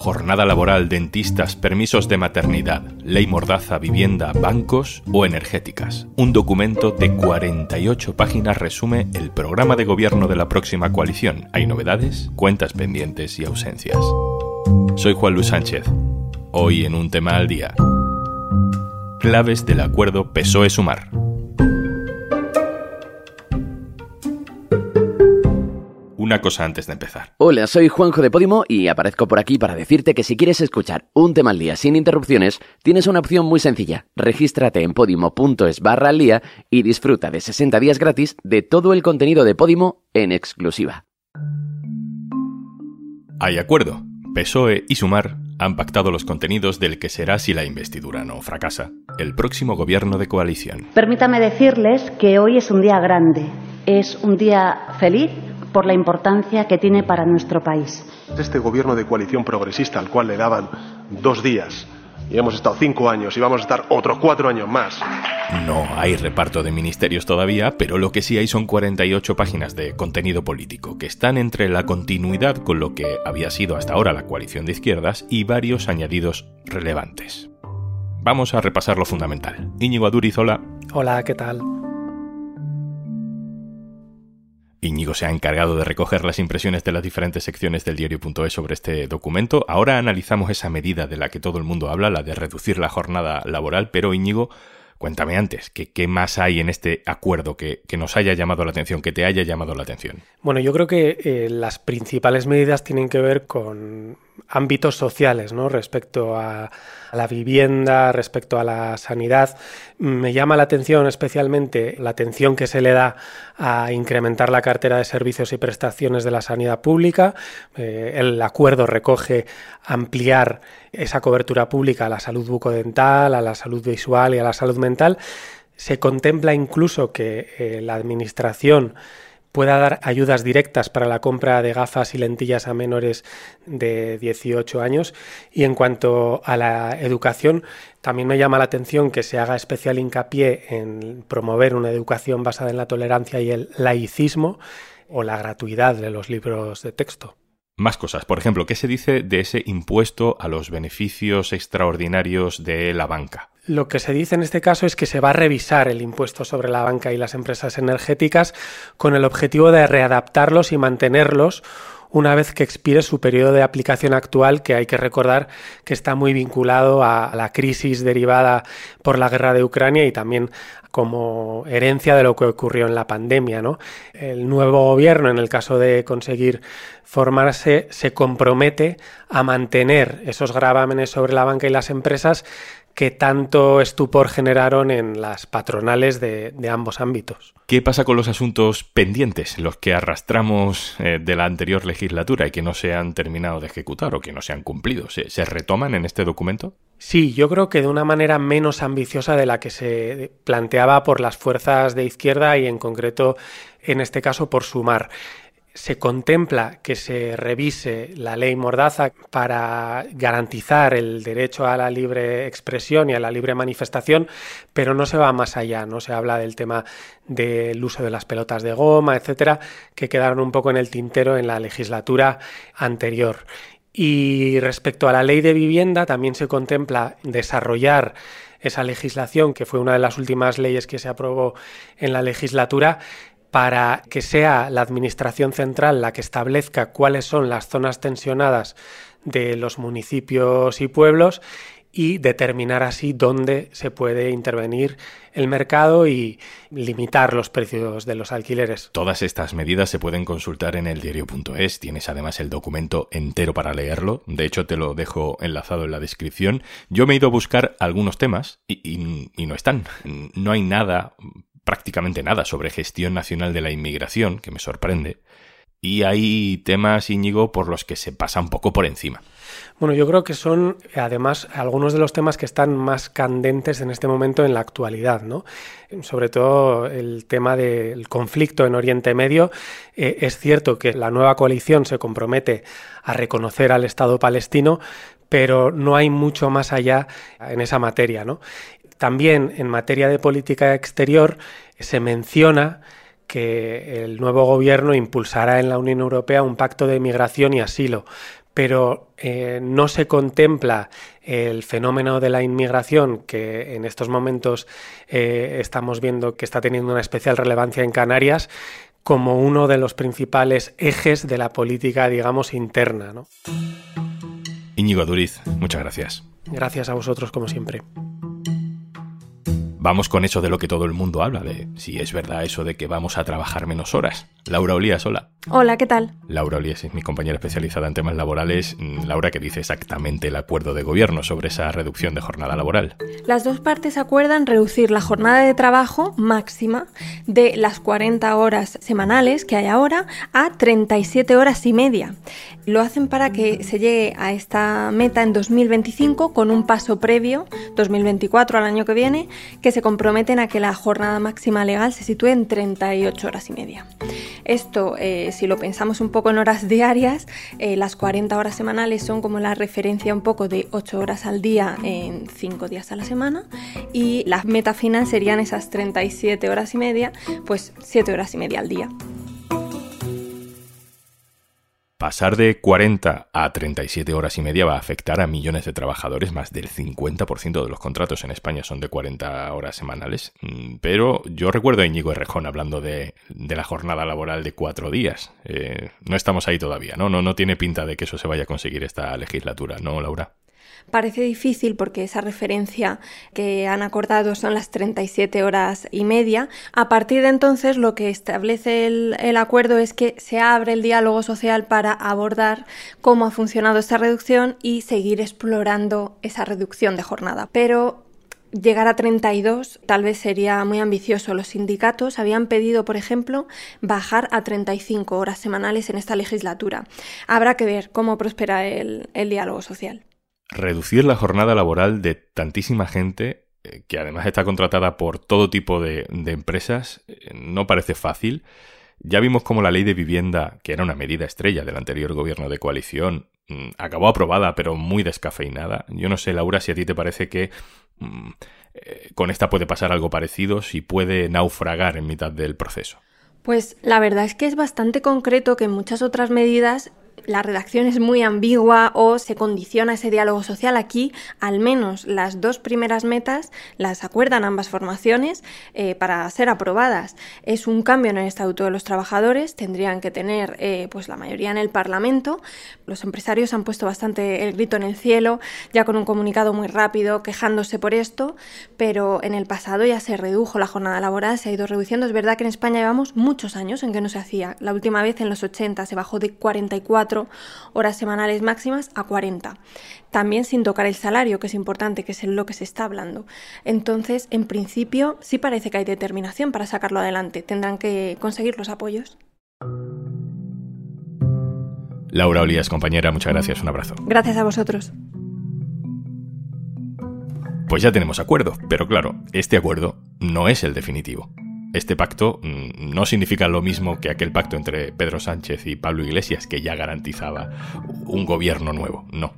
Jornada laboral, dentistas, permisos de maternidad, ley mordaza, vivienda, bancos o energéticas. Un documento de 48 páginas resume el programa de gobierno de la próxima coalición. Hay novedades, cuentas pendientes y ausencias. Soy Juan Luis Sánchez. Hoy en un tema al día. Claves del acuerdo PSOE-Sumar. Una cosa antes de empezar. Hola, soy Juanjo de Podimo y aparezco por aquí para decirte que si quieres escuchar un tema al día sin interrupciones, tienes una opción muy sencilla. Regístrate en podimo.es barra al día y disfruta de 60 días gratis de todo el contenido de Podimo en exclusiva. Hay acuerdo. PSOE y Sumar han pactado los contenidos del que será si la investidura no fracasa, el próximo gobierno de coalición. Permítame decirles que hoy es un día grande, es un día feliz por la importancia que tiene para nuestro país. Este gobierno de coalición progresista al cual le daban dos días y hemos estado cinco años y vamos a estar otros cuatro años más. No hay reparto de ministerios todavía, pero lo que sí hay son 48 páginas de contenido político que están entre la continuidad con lo que había sido hasta ahora la coalición de izquierdas y varios añadidos relevantes. Vamos a repasar lo fundamental. Íñigo Adurizola. Hola, ¿qué tal? Íñigo se ha encargado de recoger las impresiones de las diferentes secciones del diario.es sobre este documento. Ahora analizamos esa medida de la que todo el mundo habla, la de reducir la jornada laboral, pero Íñigo, cuéntame antes, ¿qué, más hay en este acuerdo que, nos haya llamado la atención, que te haya llamado la atención? Bueno, yo creo que eh, las principales medidas tienen que ver con ámbitos sociales, ¿no? Respecto a, la vivienda, respecto a la sanidad. Me llama la atención especialmente la atención que se le da a incrementar la cartera de servicios y prestaciones de la sanidad pública. Eh, el acuerdo recoge ampliar esa cobertura pública a la salud bucodental, a la salud visual y a la salud mental. Se contempla incluso que eh, la Administración pueda dar ayudas directas para la compra de gafas y lentillas a menores de 18 años. Y en cuanto a la educación, también me llama la atención que se haga especial hincapié en promover una educación basada en la tolerancia y el laicismo o la gratuidad de los libros de texto. Más cosas. Por ejemplo, ¿qué se dice de ese impuesto a los beneficios extraordinarios de la banca? Lo que se dice en este caso es que se va a revisar el impuesto sobre la banca y las empresas energéticas con el objetivo de readaptarlos y mantenerlos una vez que expire su periodo de aplicación actual, que hay que recordar que está muy vinculado a la crisis derivada por la guerra de Ucrania y también como herencia de lo que ocurrió en la pandemia. ¿no? El nuevo gobierno, en el caso de conseguir formarse, se compromete a mantener esos gravámenes sobre la banca y las empresas que tanto estupor generaron en las patronales de, ambos ámbitos. ¿Qué pasa con los asuntos pendientes, los que arrastramos eh, de la anterior legislatura y que no se han terminado de ejecutar o que no se han cumplido? ¿Se, retoman en este documento? Sí, yo creo que de una manera menos ambiciosa de la que se planteaba por las fuerzas de izquierda y en concreto, en este caso, por sumar se contempla que se revise la ley Mordaza para garantizar el derecho a la libre expresión y a la libre manifestación, pero no se va más allá, no se habla del tema del uso de las pelotas de goma, etcétera, que quedaron un poco en el tintero en la legislatura anterior. Y respecto a la ley de vivienda, también se contempla desarrollar esa legislación, que fue una de las últimas leyes que se aprobó en la legislatura, para que sea la Administración Central la que establezca cuáles son las zonas tensionadas de los municipios y pueblos y determinar así dónde se puede intervenir el mercado y limitar los precios de los alquileres. Todas estas medidas se pueden consultar en el diario.es. Tienes además el documento entero para leerlo. De hecho, te lo dejo enlazado en la descripción. Yo me he ido a buscar algunos temas y, y no están. No hay nada prácticamente nada sobre gestión nacional de la inmigración, que me sorprende, y hay temas, Íñigo, por los que se pasa un poco por encima. Bueno, yo creo que son además algunos de los temas que están más candentes en este momento en la actualidad, ¿no? Sobre todo el tema del conflicto en Oriente Medio. Eh, es cierto que la nueva coalición se compromete a reconocer al Estado palestino, pero no hay mucho más allá en esa materia, ¿no? También en materia de política exterior se menciona que el nuevo gobierno impulsará en la Unión Europea un pacto de migración y asilo, pero eh, no se contempla el fenómeno de la inmigración que en estos momentos eh, estamos viendo que está teniendo una especial relevancia en Canarias como uno de los principales ejes de la política, digamos, interna. ¿no? Íñigo Duriz, muchas gracias. Gracias a vosotros, como siempre. Vamos con eso de lo que todo el mundo habla, de si es verdad eso de que vamos a trabajar menos horas. Laura Olías, hola. Hola, ¿qué tal? Laura Olías es mi compañera especializada en temas laborales. Laura, ¿qué dice exactamente el acuerdo de gobierno sobre esa reducción de jornada laboral? Las dos partes acuerdan reducir la jornada de trabajo máxima de las 40 horas semanales que hay ahora a 37 horas y media. Lo hacen para que se llegue a esta meta en 2025 con un paso previo, 2024 al año que viene, que se comprometen a que la jornada máxima legal se sitúe en 38 horas y media. Esto, eh, si lo pensamos un poco en horas diarias, eh, las 40 horas semanales son como la referencia un poco de 8 horas al día en 5 días a la semana y la meta final serían esas 37 horas y media, pues 7 horas y media al día. Pasar de 40 a 37 horas y media va a afectar a millones de trabajadores, más del 50% de los contratos en España son de 40 horas semanales. Mm, pero yo recuerdo a Íñigo Errejón hablando de, la jornada laboral de cuatro días. Eh, no estamos ahí todavía, ¿no? ¿no? No tiene pinta de que eso se vaya a conseguir esta legislatura, ¿no, Laura? Parece difícil porque esa referencia que han acordado son las 37 horas y media. A partir de entonces lo que establece el, acuerdo es que se abre el diálogo social para abordar cómo ha funcionado esta reducción y seguir explorando esa reducción de jornada. Pero llegar a 32 tal vez sería muy ambicioso. Los sindicatos habían pedido, por ejemplo, bajar a 35 horas semanales en esta legislatura. Habrá que ver cómo prospera el diálogo social reducir la jornada laboral de tantísima gente eh, que además está contratada por todo tipo de, empresas, eh, no parece fácil. Ya vimos cómo la ley de vivienda, que era una medida estrella del anterior gobierno de coalición, mm, acabó aprobada pero muy descafeinada. Yo no sé, Laura, si a ti te parece que mm, eh, con esta puede pasar algo parecido, si puede naufragar en mitad del proceso. Pues la verdad es que es bastante concreto que en muchas otras medidas la redacción es muy ambigua o se condiciona ese diálogo social. Aquí, al menos las dos primeras metas las acuerdan ambas formaciones eh, para ser aprobadas. Es un cambio en el Estatuto de los Trabajadores, tendrían que tener eh, pues la mayoría en el Parlamento. Los empresarios han puesto bastante el grito en el cielo, ya con un comunicado muy rápido quejándose por esto, pero en el pasado ya se redujo la jornada laboral, se ha ido reduciendo. Es verdad que en España llevamos muchos años en que no se hacía. La última vez en los 80 se bajó de 44 horas semanales máximas a 40. También sin tocar el salario, que es importante, que es lo que se está hablando. Entonces, en principio, sí parece que hay determinación para sacarlo adelante. Tendrán que conseguir los apoyos. Laura Olías, compañera, muchas gracias. Un abrazo. Gracias a vosotros. Pues ya tenemos acuerdo, pero claro, este acuerdo no es el definitivo este pacto mm, no significa lo mismo que aquel pacto entre Pedro Sánchez y Pablo Iglesias que ya garantizaba un gobierno nuevo. No.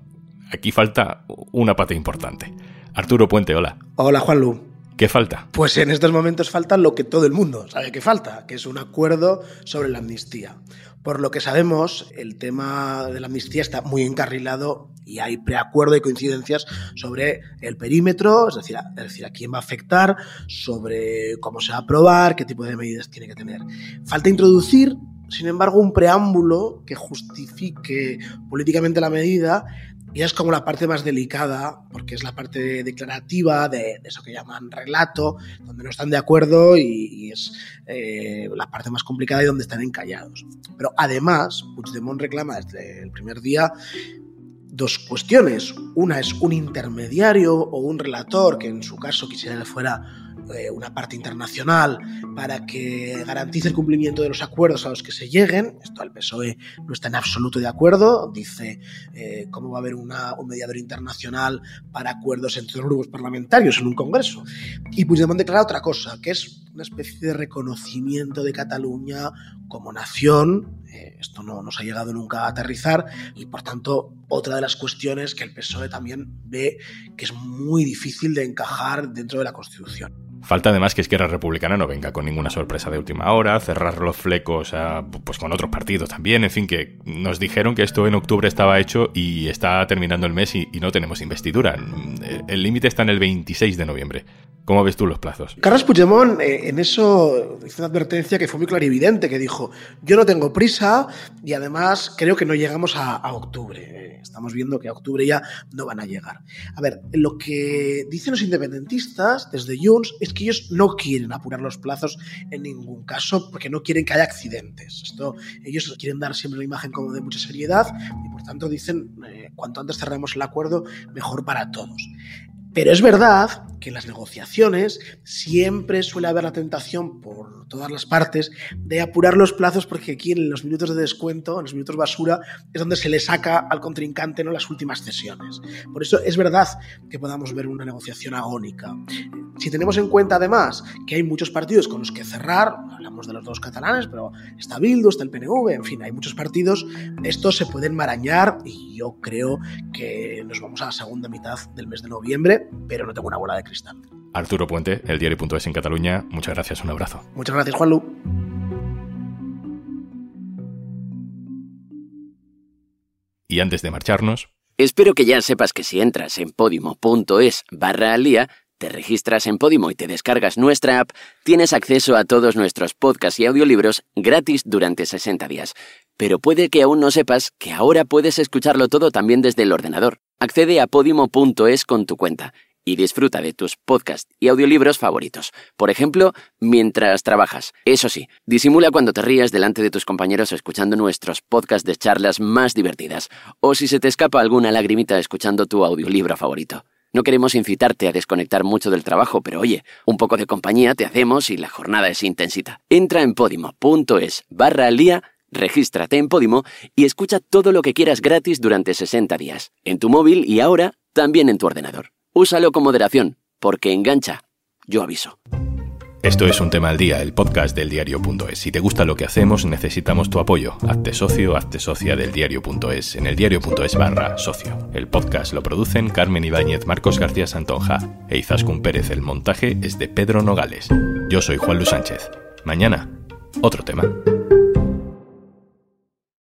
Aquí falta una pata importante. Arturo Puente, hola. Hola, Juanlu. ¿Qué falta? Pues en estos momentos falta lo que todo el mundo sabe que falta, que es un acuerdo sobre la amnistía. Por lo que sabemos, el tema de la amnistía está muy encarrilado y hay preacuerdo y coincidencias sobre el perímetro, es decir, a, decir, a quién va a afectar, sobre cómo se va a aprobar, qué tipo de medidas tiene que tener. Falta introducir, sin embargo, un preámbulo que justifique políticamente la medida y es como la parte más delicada, porque es la parte declarativa de, eso que llaman relato, donde no están de acuerdo y, es eh, la parte más complicada y donde están encallados. Pero además, Puigdemont reclama desde el primer día dos cuestiones. Una es un intermediario o un relator, que en su caso quisiera que fuera eh, una parte internacional para que garantice el cumplimiento de los acuerdos a los que se lleguen. Esto el PSOE no está en absoluto de acuerdo. Dice eh, cómo va a haber un mediador internacional para acuerdos entre los grupos parlamentarios en un congreso. Y Puigdemont declara otra cosa, que es una especie de reconocimiento de Cataluña como nación. Eh, esto no nos ha llegado nunca a aterrizar y por tanto otra de las cuestiones que el PSOE también ve que es muy difícil de encajar dentro de la Constitución. Falta además que Izquierda Republicana no venga con ninguna sorpresa de última hora, cerrar los flecos pues con otros partidos también, en fin, que nos dijeron que esto en octubre estaba hecho y está terminando el mes y, no tenemos investidura. El límite está en el 26 de noviembre. ¿Cómo ves tú los plazos? Carlos Puigdemont eh, en eso hizo una advertencia que fue muy clarividente, que dijo, yo no tengo prisa y además creo que no llegamos a, octubre. Eh, estamos viendo que a octubre ya no van a llegar. A ver, lo que dicen los independentistas desde Junts es que ellos no quieren apurar los plazos en ningún caso porque no quieren que haya accidentes. Esto, ellos quieren dar siempre una imagen como de mucha seriedad y por tanto dicen, eh, cuanto antes cerremos el acuerdo, mejor para todos. Pero es verdad que en las negociaciones siempre suele haber la tentación por todas las partes de apurar los plazos porque aquí en los minutos de descuento, en los minutos basura, es donde se le saca al contrincante ¿no? las últimas cesiones. Por eso es verdad que podamos ver una negociación agónica. Si tenemos en cuenta además que hay muchos partidos con los que cerrar, hablamos de los dos catalanes, pero está Bildu, está el PNV, en fin, hay muchos partidos, estos se pueden marañar y yo creo que nos vamos a la segunda mitad del mes de noviembre, pero no tengo una bola de cristal. Arturo Puente, el diario.es en Cataluña, muchas gracias, un abrazo. Muchas gracias, Juanlu. Y antes de marcharnos... Espero que ya sepas que si entras en podimo.es barra al día, te registras en Podimo y te descargas nuestra app, tienes acceso a todos nuestros podcasts y audiolibros gratis durante 60 días. Pero puede que aún no sepas que ahora puedes escucharlo todo también desde el ordenador. Accede a podimo.es con tu cuenta y disfruta de tus podcasts y audiolibros favoritos. Por ejemplo, mientras trabajas. Eso sí, disimula cuando te rías delante de tus compañeros escuchando nuestros podcasts de charlas más divertidas, o si se te escapa alguna lagrimita escuchando tu audiolibro favorito. No queremos incitarte a desconectar mucho del trabajo, pero oye, un poco de compañía te hacemos y la jornada es intensita. Entra en podimo.es barra al día, regístrate en Podimo y escucha todo lo que quieras gratis durante 60 días, en tu móvil y ahora también en tu ordenador. Úsalo con moderación, porque engancha. Yo aviso. Esto es un tema al día, el podcast del diario.es. Si te gusta lo que hacemos, necesitamos tu apoyo. Hazte socio, hazte socia del diario.es en el diario.es barra socio. El podcast lo producen Carmen Ibáñez, Marcos García Santonja e Izaskun Pérez. El montaje es de Pedro Nogales. Yo soy Juan Luis Sánchez. Mañana, otro tema.